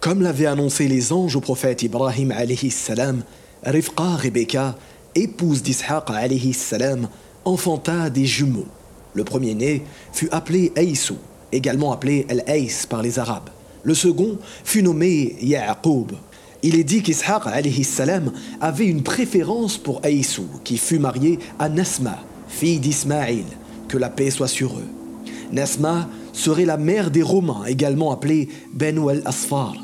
Comme l'avaient annoncé les anges au prophète Ibrahim alayhi salam, Rifqa Rebecca, épouse d'Ishaq alayhi salam, enfanta des jumeaux. Le premier-né fut appelé Aïsou, également appelé El-Aïs par les Arabes. Le second fut nommé Ya'qub. Il est dit qu'Ishaq salam avait une préférence pour Aïsou, qui fut marié à Nasma, fille d'Ismaïl, que la paix soit sur eux. Nasma serait la mère des Romains, également appelée Benu el-Asfar.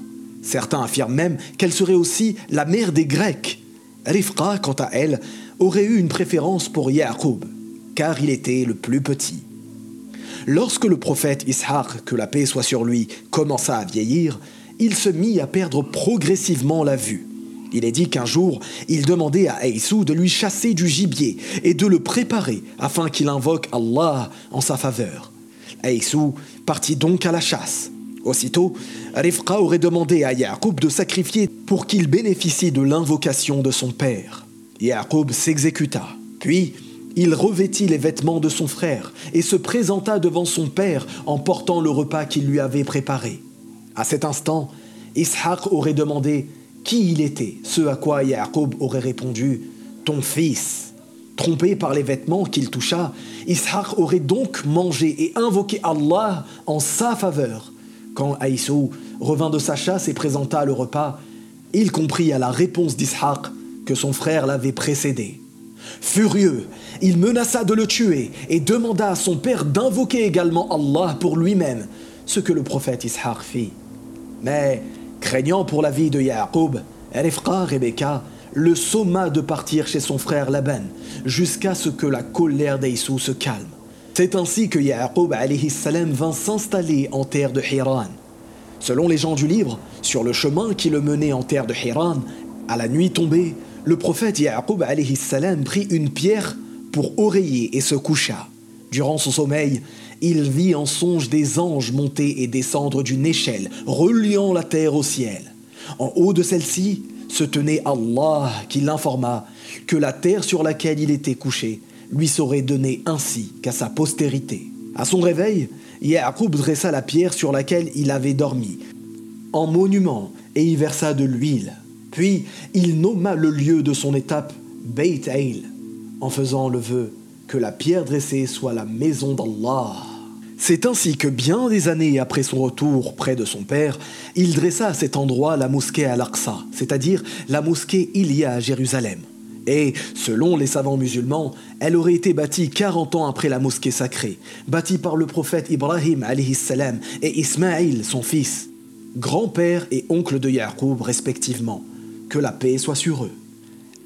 Certains affirment même qu'elle serait aussi la mère des Grecs. Rifqa, quant à elle, aurait eu une préférence pour Ya'qub, car il était le plus petit. Lorsque le prophète Ishaq, que la paix soit sur lui, commença à vieillir, il se mit à perdre progressivement la vue. Il est dit qu'un jour, il demandait à Aïssou de lui chasser du gibier et de le préparer afin qu'il invoque Allah en sa faveur. Aïssou partit donc à la chasse. Aussitôt, Rifqa aurait demandé à Yaqub de sacrifier pour qu'il bénéficie de l'invocation de son père. Yaqub s'exécuta. Puis, il revêtit les vêtements de son frère et se présenta devant son père en portant le repas qu'il lui avait préparé. À cet instant, Ishaq aurait demandé qui il était, ce à quoi Yaqub aurait répondu Ton fils. Trompé par les vêtements qu'il toucha, Ishaq aurait donc mangé et invoqué Allah en sa faveur. Quand Aïssou revint de sa chasse et présenta le repas, il comprit à la réponse d'Ishaq que son frère l'avait précédé. Furieux, il menaça de le tuer et demanda à son père d'invoquer également Allah pour lui-même, ce que le prophète Ishaq fit. Mais, craignant pour la vie de Yaqub, Rifqa Rebecca le somma de partir chez son frère Laban, jusqu'à ce que la colère d'Aïssou se calme. C'est ainsi que Yaqub salam vint s'installer en terre de Hiran. Selon les gens du livre, sur le chemin qui le menait en terre de Hiran, à la nuit tombée, le prophète Yaqub salam prit une pierre pour oreiller et se coucha. Durant son sommeil, il vit en songe des anges monter et descendre d'une échelle, reliant la terre au ciel. En haut de celle-ci se tenait Allah qui l'informa que la terre sur laquelle il était couché lui serait donné ainsi qu'à sa postérité. À son réveil, Ya'qub dressa la pierre sur laquelle il avait dormi en monument et y versa de l'huile. Puis il nomma le lieu de son étape Beit Ail, en faisant le vœu que la pierre dressée soit la maison d'Allah. C'est ainsi que bien des années après son retour près de son père, il dressa à cet endroit la mosquée Al-Aqsa, c'est-à-dire la mosquée Ilia à Jérusalem. Et, selon les savants musulmans, elle aurait été bâtie 40 ans après la mosquée sacrée, bâtie par le prophète Ibrahim salam et Ismaïl, son fils, grand-père et oncle de Yaqub respectivement. Que la paix soit sur eux.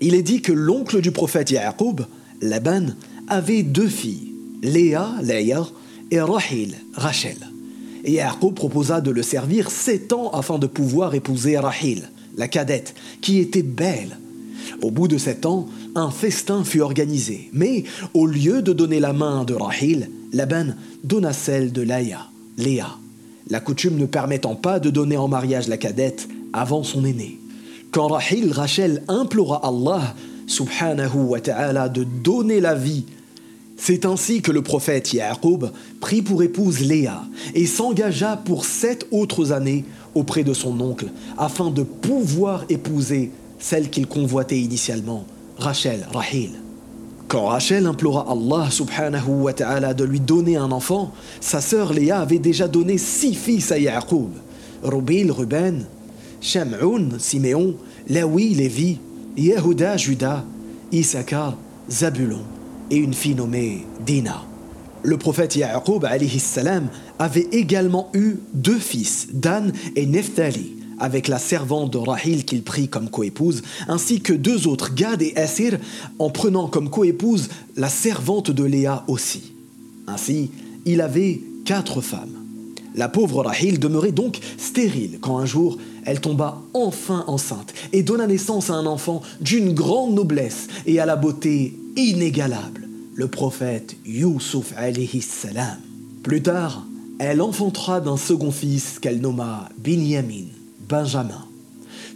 Il est dit que l'oncle du prophète Yaqub, Laban, avait deux filles, Léa, Léa, et Rahil, Rachel. Et Yaqub proposa de le servir sept ans afin de pouvoir épouser Rahil, la cadette, qui était belle au bout de sept ans, un festin fut organisé, mais au lieu de donner la main de Rahil, Laban donna celle de Laïa, Léa, la coutume ne permettant pas de donner en mariage la cadette avant son aîné. Quand Rahil Rachel implora Allah, subhanahu wa ta'ala, de donner la vie, c'est ainsi que le prophète Yaqub prit pour épouse Léa et s'engagea pour sept autres années auprès de son oncle afin de pouvoir épouser celle qu'il convoitait initialement, Rachel, Rahil. Quand Rachel implora Allah subhanahu wa ta'ala de lui donner un enfant, sa sœur Léa avait déjà donné six fils à Yaqub. Rubil, Ruben, Sham'un, Siméon, Lawi, Lévi, Yehuda, Judas, Issachar, Zabulon et une fille nommée Dina. Le prophète Yaqub salam avait également eu deux fils, Dan et Nephtali avec la servante de Rahil qu'il prit comme coépouse, ainsi que deux autres, Gad et Assir, en prenant comme coépouse la servante de Léa aussi. Ainsi, il avait quatre femmes. La pauvre Rahil demeurait donc stérile quand un jour elle tomba enfin enceinte et donna naissance à un enfant d'une grande noblesse et à la beauté inégalable, le prophète Youssouf alayhi salam. Plus tard, elle enfantera d'un second fils qu'elle nomma Binyamin. Benjamin.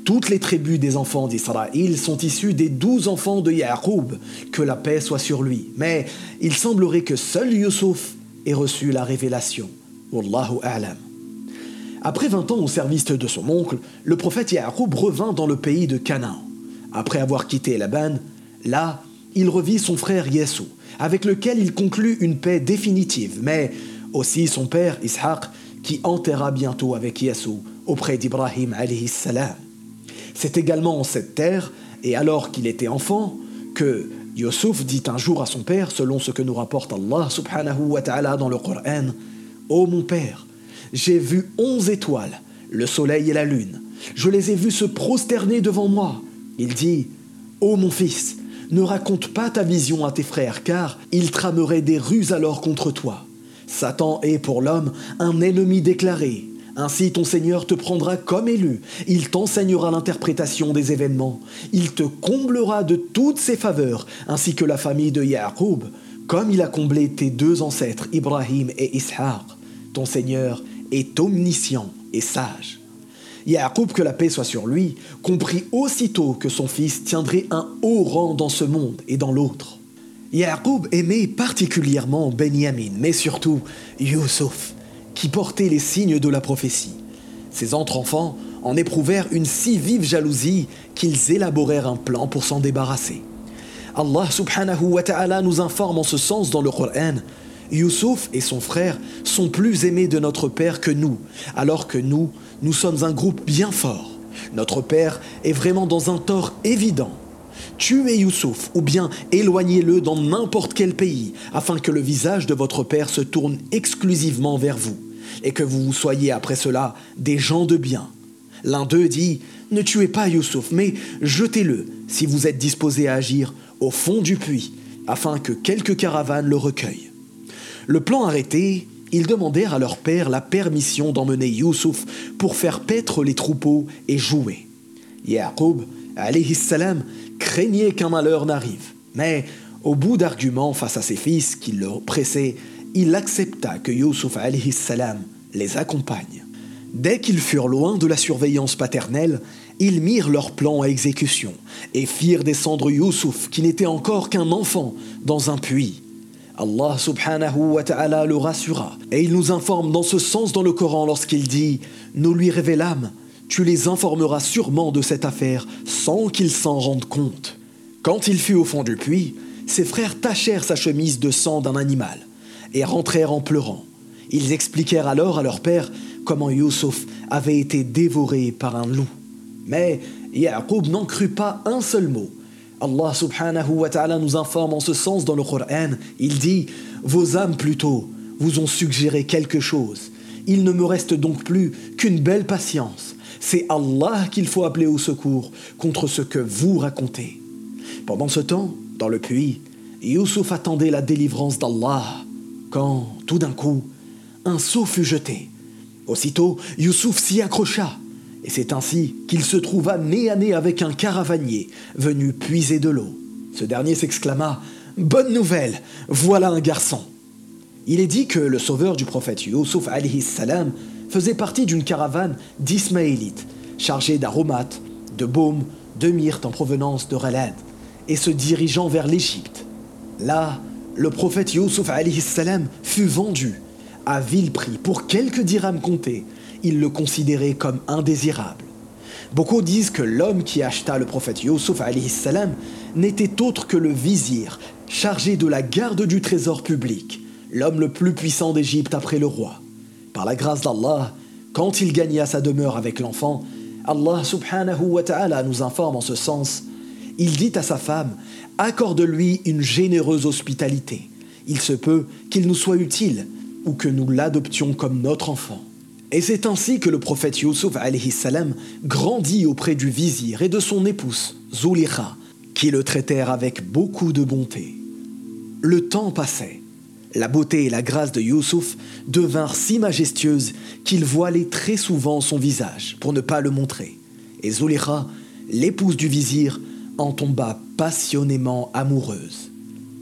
Toutes les tribus des enfants d'Israël sont issues des douze enfants de Yaqub, que la paix soit sur lui. Mais il semblerait que seul Yusuf ait reçu la révélation. Wallahu a'lam. Après 20 ans au service de son oncle, le prophète Ya'qub revint dans le pays de Canaan. Après avoir quitté Laban, là, il revit son frère Yessou, avec lequel il conclut une paix définitive, mais aussi son père Ishaq, qui enterra bientôt avec Yessou auprès d'Ibrahim salam. C'est également en cette terre, et alors qu'il était enfant, que Yusuf dit un jour à son père, selon ce que nous rapporte Allah subhanahu wa ta'ala dans le Coran, Ô mon père, j'ai vu onze étoiles, le soleil et la lune. Je les ai vus se prosterner devant moi. Il dit, Ô mon fils, ne raconte pas ta vision à tes frères, car ils trameraient des ruses alors contre toi. Satan est pour l'homme un ennemi déclaré. Ainsi ton Seigneur te prendra comme élu, il t'enseignera l'interprétation des événements, il te comblera de toutes ses faveurs, ainsi que la famille de Ya'qub, comme il a comblé tes deux ancêtres, Ibrahim et Ishaq. Ton Seigneur est omniscient et sage. Ya'qub, que la paix soit sur lui, comprit aussitôt que son fils tiendrait un haut rang dans ce monde et dans l'autre. Ya'qub aimait particulièrement Benyamin, mais surtout Yusuf, qui portait les signes de la prophétie. Ses entre-enfants en éprouvèrent une si vive jalousie qu'ils élaborèrent un plan pour s'en débarrasser. Allah subhanahu wa ta'ala nous informe en ce sens dans le Coran Youssouf et son frère sont plus aimés de notre Père que nous, alors que nous, nous sommes un groupe bien fort. Notre Père est vraiment dans un tort évident. Tuez Youssouf ou bien éloignez-le dans n'importe quel pays, afin que le visage de votre Père se tourne exclusivement vers vous, et que vous soyez après cela des gens de bien. L'un d'eux dit, Ne tuez pas Youssouf, mais jetez-le, si vous êtes disposé à agir, au fond du puits, afin que quelques caravanes le recueillent. Le plan arrêté, ils demandèrent à leur père la permission d'emmener Youssouf pour faire paître les troupeaux et jouer. Yaqub, alayhi salam, craignait qu'un malheur n'arrive, mais au bout d'arguments face à ses fils qui le pressaient, il accepta que alayhi salam les accompagne. Dès qu'ils furent loin de la surveillance paternelle, ils mirent leur plan à exécution et firent descendre Youssouf, qui n'était encore qu'un enfant, dans un puits. Allah subhanahu wa ta'ala le rassura. Et il nous informe dans ce sens dans le Coran lorsqu'il dit Nous lui révélâmes, tu les informeras sûrement de cette affaire sans qu'ils s'en rendent compte. Quand il fut au fond du puits, ses frères tachèrent sa chemise de sang d'un animal et rentrèrent en pleurant. Ils expliquèrent alors à leur père comment Youssouf avait été dévoré par un loup. Mais Yaqub n'en crut pas un seul mot Allah subhanahu wa ta'ala nous informe en ce sens dans le Coran. Il dit Vos âmes plutôt vous ont suggéré quelque chose. Il ne me reste donc plus qu'une belle patience. C'est Allah qu'il faut appeler au secours contre ce que vous racontez. Pendant ce temps, dans le puits, Youssouf attendait la délivrance d'Allah quand, tout d'un coup, un seau fut jeté. Aussitôt, Youssouf s'y accrocha et c'est ainsi qu'il se trouva nez à nez avec un caravanier venu puiser de l'eau. Ce dernier s'exclama Bonne nouvelle, voilà un garçon. Il est dit que le sauveur du prophète Yusuf salam faisait partie d'une caravane d'Ismaélites chargée d'aromates, de baumes, de myrtes en provenance de Ralad et se dirigeant vers l'Égypte. Là, le prophète salam fut vendu à vil prix pour quelques dirhams comptés il le considérait comme indésirable. Beaucoup disent que l'homme qui acheta le prophète Yusuf salam n'était autre que le vizir, chargé de la garde du trésor public, l'homme le plus puissant d'Égypte après le roi. Par la grâce d'Allah, quand il gagna sa demeure avec l'enfant, Allah subhanahu wa ta'ala nous informe en ce sens. Il dit à sa femme, accorde-lui une généreuse hospitalité. Il se peut qu'il nous soit utile ou que nous l'adoptions comme notre enfant. Et c'est ainsi que le prophète Yusuf salam grandit auprès du vizir et de son épouse, Zulikha, qui le traitèrent avec beaucoup de bonté. Le temps passait. La beauté et la grâce de Yusuf devinrent si majestueuses qu'il voilait très souvent son visage pour ne pas le montrer. Et Zulikha, l'épouse du vizir, en tomba passionnément amoureuse.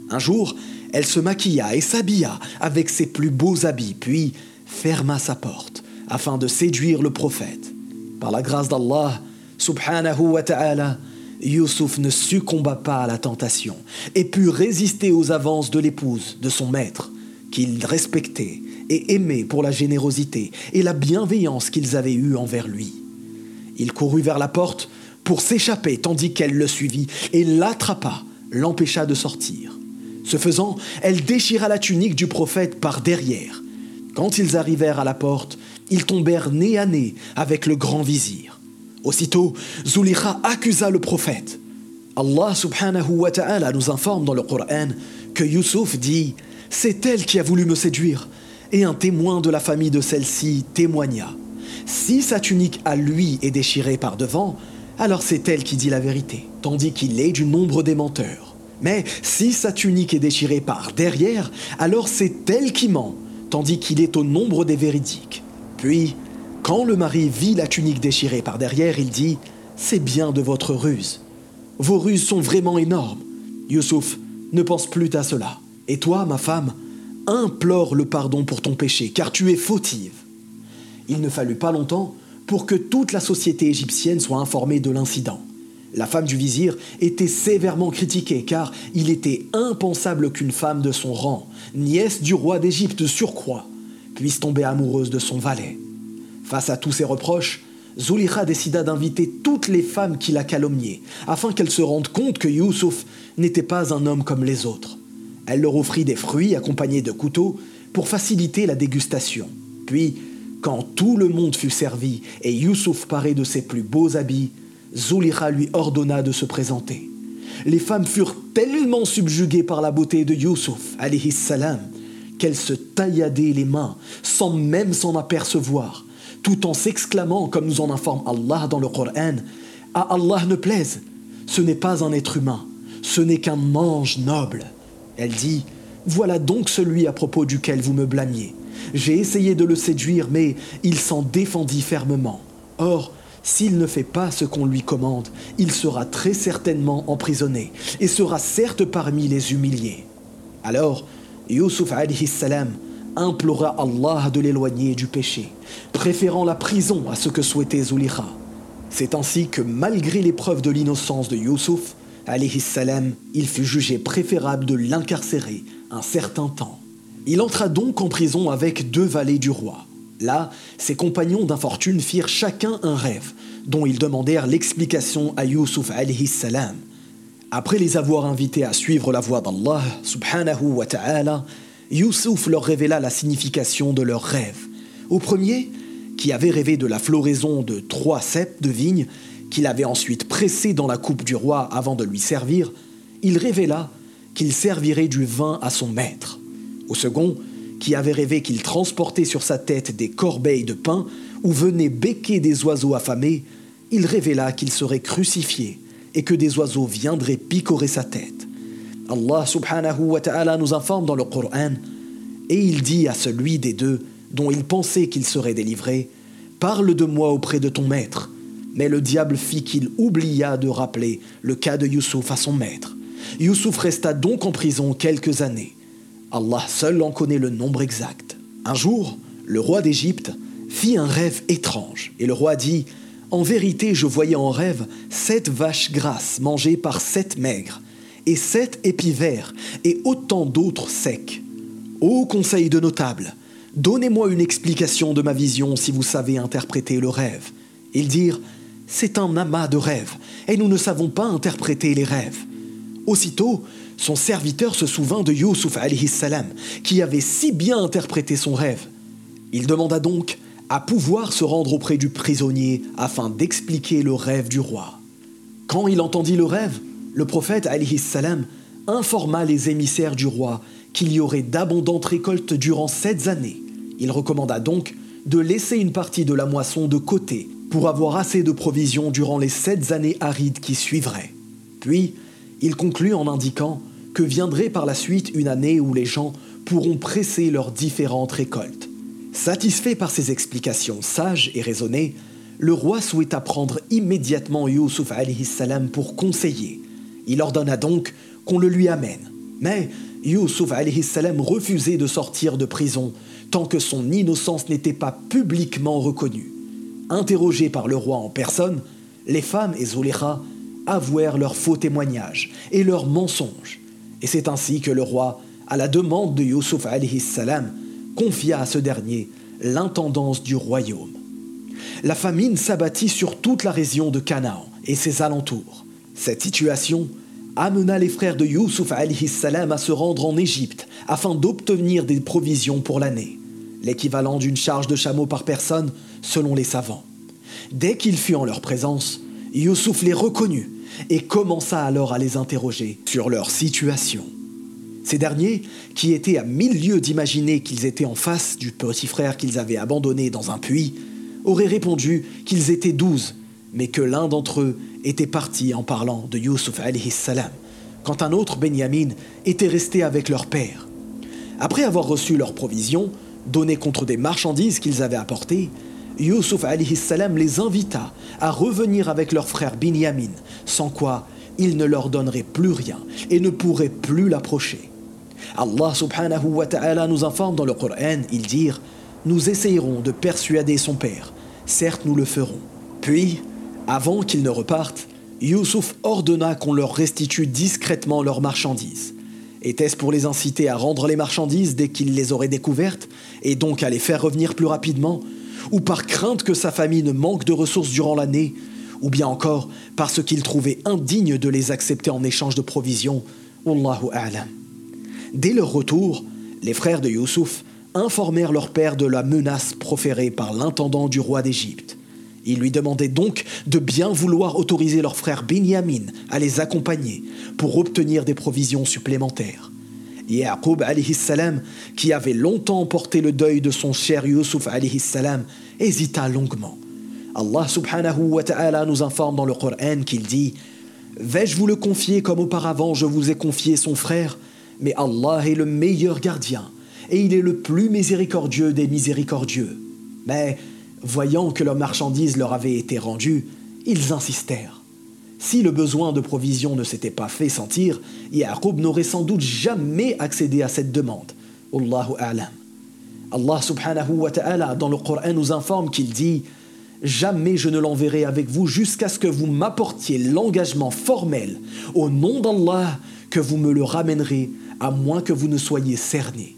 Un jour, elle se maquilla et s'habilla avec ses plus beaux habits, puis ferma sa porte afin de séduire le prophète. Par la grâce d'Allah, subhanahu wa ta'ala, Yusuf ne succomba pas à la tentation et put résister aux avances de l'épouse de son maître, qu'il respectait et aimé pour la générosité et la bienveillance qu'ils avaient eue envers lui. Il courut vers la porte pour s'échapper tandis qu'elle le suivit et l'attrapa, l'empêcha de sortir. Ce faisant, elle déchira la tunique du prophète par derrière. Quand ils arrivèrent à la porte, ils tombèrent nez à nez avec le grand vizir. Aussitôt, Zulikha accusa le prophète. Allah subhanahu wa ta'ala nous informe dans le Coran que Youssouf dit C'est elle qui a voulu me séduire. Et un témoin de la famille de celle-ci témoigna. Si sa tunique à lui est déchirée par devant, alors c'est elle qui dit la vérité, tandis qu'il est du nombre des menteurs. Mais si sa tunique est déchirée par derrière, alors c'est elle qui ment, tandis qu'il est au nombre des véridiques. Puis, quand le mari vit la tunique déchirée par derrière, il dit C'est bien de votre ruse. Vos ruses sont vraiment énormes. Youssouf, ne pense plus à cela. Et toi, ma femme, implore le pardon pour ton péché, car tu es fautive. Il ne fallut pas longtemps pour que toute la société égyptienne soit informée de l'incident. La femme du vizir était sévèrement critiquée car il était impensable qu'une femme de son rang, nièce du roi d'Égypte surcroît, puisse tomber amoureuse de son valet. Face à tous ces reproches, Zulikha décida d'inviter toutes les femmes qui la calomniaient, afin qu'elles se rendent compte que Youssouf n'était pas un homme comme les autres. Elle leur offrit des fruits accompagnés de couteaux pour faciliter la dégustation. Puis, quand tout le monde fut servi et Youssouf paré de ses plus beaux habits, Zulikha lui ordonna de se présenter. Les femmes furent tellement subjuguées par la beauté de Youssouf, qu'elles se tailladaient les mains sans même s'en apercevoir, tout en s'exclamant, comme nous en informe Allah dans le Coran, À Allah ne plaise, ce n'est pas un être humain, ce n'est qu'un ange noble. Elle dit Voilà donc celui à propos duquel vous me blâmiez. J'ai essayé de le séduire, mais il s'en défendit fermement. Or, s'il ne fait pas ce qu'on lui commande, il sera très certainement emprisonné et sera certes parmi les humiliés. Alors, Yusuf salam implora Allah de l'éloigner du péché, préférant la prison à ce que souhaitait Zulikha. C'est ainsi que malgré l'épreuve de l'innocence de Yusuf, il fut jugé préférable de l'incarcérer un certain temps. Il entra donc en prison avec deux valets du roi. Là, ses compagnons d'infortune firent chacun un rêve, dont ils demandèrent l'explication à Yusuf salam. Après les avoir invités à suivre la voie d'Allah subhanahu wa ta'ala, Yusuf leur révéla la signification de leurs rêves. Au premier, qui avait rêvé de la floraison de trois ceps de vigne, qu'il avait ensuite pressé dans la coupe du roi avant de lui servir, il révéla qu'il servirait du vin à son maître. Au second, qui avait rêvé qu'il transportait sur sa tête des corbeilles de pain où venaient becquer des oiseaux affamés, il révéla qu'il serait crucifié et que des oiseaux viendraient picorer sa tête. Allah subhanahu wa ta'ala nous informe dans le Coran et il dit à celui des deux dont il pensait qu'il serait délivré Parle de moi auprès de ton maître. Mais le diable fit qu'il oublia de rappeler le cas de Youssouf à son maître. Youssouf resta donc en prison quelques années. Allah seul en connaît le nombre exact. Un jour, le roi d'Égypte fit un rêve étrange, et le roi dit En vérité, je voyais en rêve sept vaches grasses mangées par sept maigres, et sept épis verts, et autant d'autres secs. Ô conseil de notables, donnez-moi une explication de ma vision si vous savez interpréter le rêve. Ils dirent C'est un amas de rêves, et nous ne savons pas interpréter les rêves. Aussitôt, son serviteur se souvint de Youssouf salam, qui avait si bien interprété son rêve. Il demanda donc à pouvoir se rendre auprès du prisonnier afin d'expliquer le rêve du roi. Quand il entendit le rêve, le prophète salam informa les émissaires du roi qu'il y aurait d'abondantes récoltes durant sept années. Il recommanda donc de laisser une partie de la moisson de côté pour avoir assez de provisions durant les sept années arides qui suivraient. Puis, il conclut en indiquant que viendrait par la suite une année où les gens pourront presser leurs différentes récoltes. Satisfait par ces explications sages et raisonnées, le roi souhaita prendre immédiatement Yusuf salam pour conseiller. Il ordonna donc qu'on le lui amène. Mais Yusuf salam refusait de sortir de prison tant que son innocence n'était pas publiquement reconnue. Interrogé par le roi en personne, les femmes et Zuleika avouèrent leurs faux témoignages et leurs mensonges. Et c'est ainsi que le roi, à la demande de Youssouf salam, confia à ce dernier l'intendance du royaume. La famine s'abattit sur toute la région de Canaan et ses alentours. Cette situation amena les frères de Youssouf salam à se rendre en Égypte afin d'obtenir des provisions pour l'année, l'équivalent d'une charge de chameau par personne selon les savants. Dès qu'il fut en leur présence, Youssouf les reconnut et commença alors à les interroger sur leur situation. Ces derniers, qui étaient à mille lieues d'imaginer qu'ils étaient en face du petit frère qu'ils avaient abandonné dans un puits, auraient répondu qu'ils étaient douze, mais que l'un d'entre eux était parti en parlant de Youssouf salam, quand un autre Benyamin était resté avec leur père. Après avoir reçu leurs provisions, données contre des marchandises qu'ils avaient apportées, Youssouf salam les invita à revenir avec leur frère Binyamin, sans quoi il ne leur donnerait plus rien et ne pourrait plus l'approcher. Allah subhanahu wa ta'ala nous informe dans le Coran, il dit Nous essayerons de persuader son père, certes nous le ferons. Puis, avant qu'ils ne repartent, Youssouf ordonna qu'on leur restitue discrètement leurs marchandises. Était-ce pour les inciter à rendre les marchandises dès qu'ils les auraient découvertes, et donc à les faire revenir plus rapidement? Ou par crainte que sa famille ne manque de ressources durant l'année, ou bien encore parce qu'il trouvait indigne de les accepter en échange de provisions. Wallahu a'lam. Dès leur retour, les frères de Youssouf informèrent leur père de la menace proférée par l'intendant du roi d'Égypte. Ils lui demandaient donc de bien vouloir autoriser leur frère Binyamin à les accompagner pour obtenir des provisions supplémentaires. Yaqub salam, qui avait longtemps porté le deuil de son cher Yusuf salam, hésita longuement. Allah subhanahu wa ta'ala nous informe dans le Coran qu'il dit Vais-je vous le confier comme auparavant je vous ai confié son frère? Mais Allah est le meilleur gardien et il est le plus miséricordieux des miséricordieux. Mais, voyant que leur marchandise leur avait été rendue, ils insistèrent. Si le besoin de provision ne s'était pas fait sentir, Yaqub n'aurait sans doute jamais accédé à cette demande. Allah subhanahu wa ta'ala dans le Coran nous informe qu'il dit Jamais je ne l'enverrai avec vous jusqu'à ce que vous m'apportiez l'engagement formel au nom d'Allah que vous me le ramènerez à moins que vous ne soyez cerné.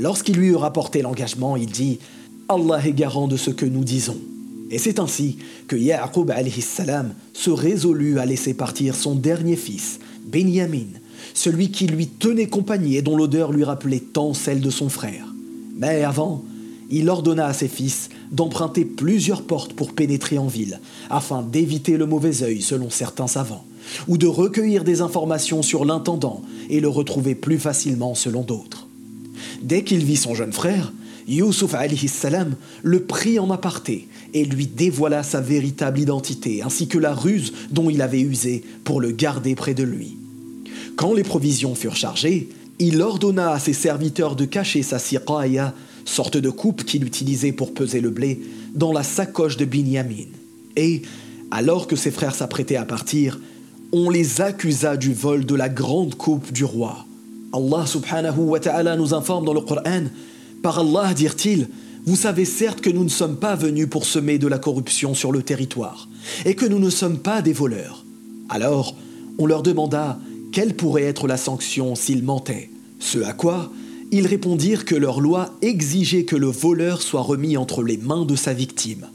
Lorsqu'il lui eut rapporté l'engagement, il dit Allah est garant de ce que nous disons. Et c'est ainsi que Ya'qub salam se résolut à laisser partir son dernier fils, Benyamin, celui qui lui tenait compagnie et dont l'odeur lui rappelait tant celle de son frère. Mais avant, il ordonna à ses fils d'emprunter plusieurs portes pour pénétrer en ville, afin d'éviter le mauvais œil selon certains savants, ou de recueillir des informations sur l'intendant et le retrouver plus facilement selon d'autres. Dès qu'il vit son jeune frère, Youssouf salam le prit en aparté et lui dévoila sa véritable identité ainsi que la ruse dont il avait usé pour le garder près de lui. Quand les provisions furent chargées, il ordonna à ses serviteurs de cacher sa siqaya, sorte de coupe qu'il utilisait pour peser le blé, dans la sacoche de Binyamin. Et, alors que ses frères s'apprêtaient à partir, on les accusa du vol de la grande coupe du roi. Allah subhanahu wa ta'ala nous informe dans le Coran par Allah, dirent-ils, vous savez certes que nous ne sommes pas venus pour semer de la corruption sur le territoire, et que nous ne sommes pas des voleurs. Alors, on leur demanda quelle pourrait être la sanction s'ils mentaient. Ce à quoi ils répondirent que leur loi exigeait que le voleur soit remis entre les mains de sa victime.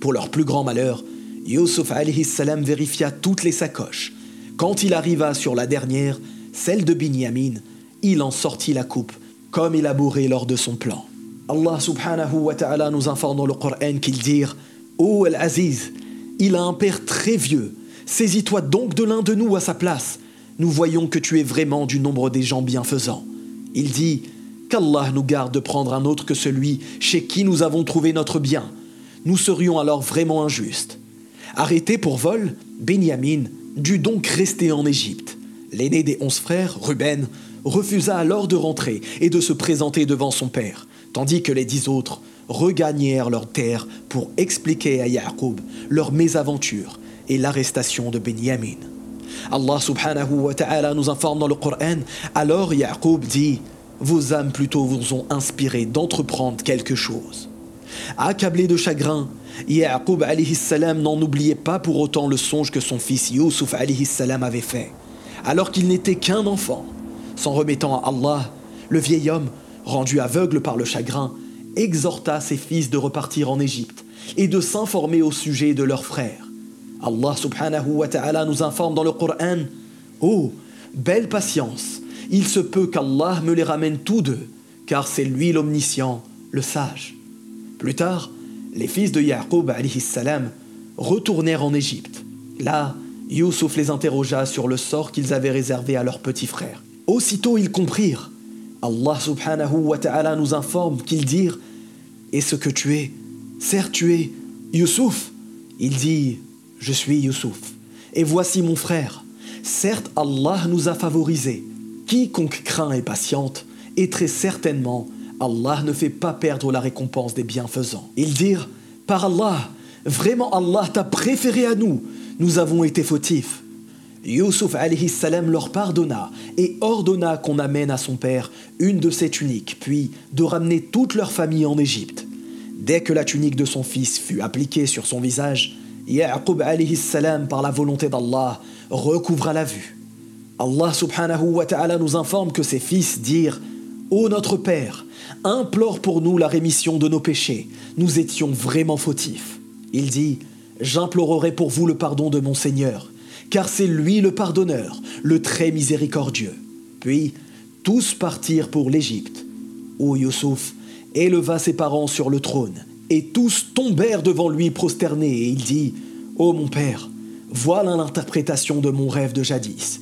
Pour leur plus grand malheur, Yusuf salam vérifia toutes les sacoches. Quand il arriva sur la dernière, celle de Binyamin, il en sortit la coupe comme élaboré lors de son plan. Allah subhanahu wa ta'ala nous informe dans le Coran qu'il dit Ô Al-Aziz, il a un père très vieux, saisis-toi donc de l'un de nous à sa place. Nous voyons que tu es vraiment du nombre des gens bienfaisants. Il dit Qu'Allah nous garde de prendre un autre que celui chez qui nous avons trouvé notre bien. Nous serions alors vraiment injustes. Arrêté pour vol, Benyamin dut donc rester en Égypte. L'aîné des onze frères, Ruben, refusa alors de rentrer et de se présenter devant son père, tandis que les dix autres regagnèrent leur terre pour expliquer à Yaqub leur mésaventure et l'arrestation de Benyamin. Allah subhanahu wa ta'ala nous informe dans le Coran, alors Yaqub dit Vos âmes plutôt vous ont inspiré d'entreprendre quelque chose. Accablé de chagrin, Yaqub salam n'en oubliait pas pour autant le songe que son fils Yusuf salam avait fait, alors qu'il n'était qu'un enfant. S'en remettant à Allah, le vieil homme rendu aveugle par le chagrin, exhorta ses fils de repartir en Égypte et de s'informer au sujet de leurs frères. Allah subhanahu wa ta'ala nous informe dans le Coran Oh, belle patience, il se peut qu'Allah me les ramène tous deux, car c'est lui l'omniscient, le sage. Plus tard, les fils de Yaqub salam retournèrent en Égypte. Là, Youssouf les interrogea sur le sort qu'ils avaient réservé à leur petit frère. Aussitôt ils comprirent. Allah subhanahu wa ta'ala nous informe qu'ils dirent Et ce que tu es? Certes, tu es Youssouf. Il dit Je suis Youssouf. Et voici mon frère. Certes, Allah nous a favorisés. Quiconque craint et patiente, et très certainement, Allah ne fait pas perdre la récompense des bienfaisants. Ils dirent Par Allah, vraiment Allah t'a préféré à nous nous avons été fautifs. Yusuf salam leur pardonna et ordonna qu'on amène à son père une de ses tuniques, puis de ramener toute leur famille en Égypte. Dès que la tunique de son fils fut appliquée sur son visage, Yaqub salam par la volonté d'Allah recouvra la vue. Allah subhanahu wa ta'ala nous informe que ses fils dirent Ô notre Père, implore pour nous la rémission de nos péchés, nous étions vraiment fautifs. Il dit J'implorerai pour vous le pardon de mon Seigneur, car c'est lui le pardonneur, le très miséricordieux. Puis tous partirent pour l'Égypte, où Youssouf éleva ses parents sur le trône, et tous tombèrent devant lui prosternés, et il dit Ô mon père, voilà l'interprétation de mon rêve de jadis.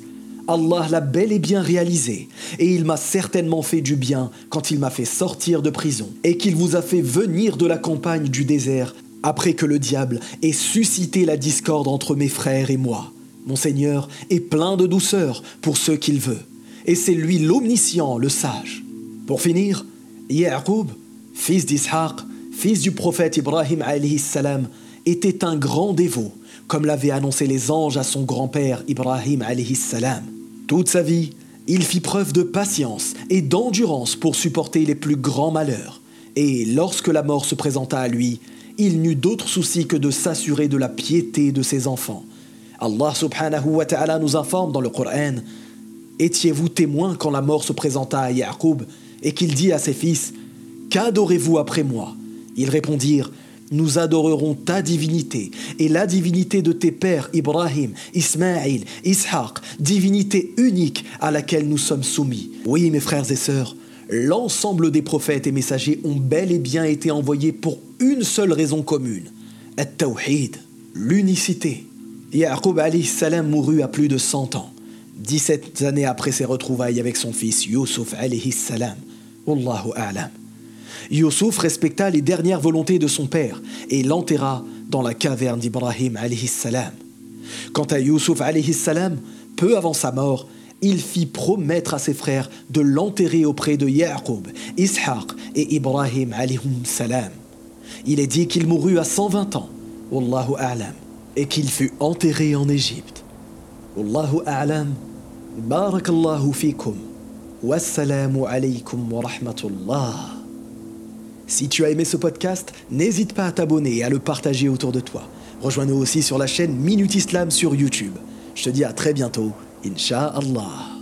Allah l'a bel et bien réalisé, et il m'a certainement fait du bien quand il m'a fait sortir de prison, et qu'il vous a fait venir de la campagne du désert après que le diable ait suscité la discorde entre mes frères et moi. Mon Seigneur est plein de douceur pour ceux qu'il veut, et c'est lui l'omniscient, le sage. Pour finir, Ya'qub, fils d'Ishaq, fils du prophète Ibrahim salam, était un grand dévot, comme l'avaient annoncé les anges à son grand-père Ibrahim salam. Toute sa vie, il fit preuve de patience et d'endurance pour supporter les plus grands malheurs. Et lorsque la mort se présenta à lui, il n'eut d'autre souci que de s'assurer de la piété de ses enfants. Allah subhanahu wa ta'ala nous informe dans le Coran Étiez-vous témoin quand la mort se présenta à Yaqub et qu'il dit à ses fils Qu'adorez-vous après moi? Ils répondirent Nous adorerons ta divinité et la divinité de tes pères Ibrahim, Ismaïl, Ishaq, divinité unique à laquelle nous sommes soumis. Oui, mes frères et sœurs, l'ensemble des prophètes et messagers ont bel et bien été envoyés pour une seule raison commune, at-tawhid, l'unicité. Yaqub salam mourut à plus de 100 ans, 17 années après ses retrouvailles avec son fils Yusuf salam. Wallahu a'lam. Yusuf respecta les dernières volontés de son père et l'enterra dans la caverne d'Ibrahim salam. Quant à Yusuf salam, peu avant sa mort, il fit promettre à ses frères de l'enterrer auprès de Yaqub, Ishaq et Ibrahim salam. Il est dit qu'il mourut à 120 ans, Wallahu a'lam, et qu'il fut enterré en Égypte. Wallahu a'lam. Barakallahu fikum. Wassalamu alaykum wa rahmatullah. Si tu as aimé ce podcast, n'hésite pas à t'abonner et à le partager autour de toi. Rejoins-nous aussi sur la chaîne Minute Islam sur YouTube. Je te dis à très bientôt, Inch'Allah.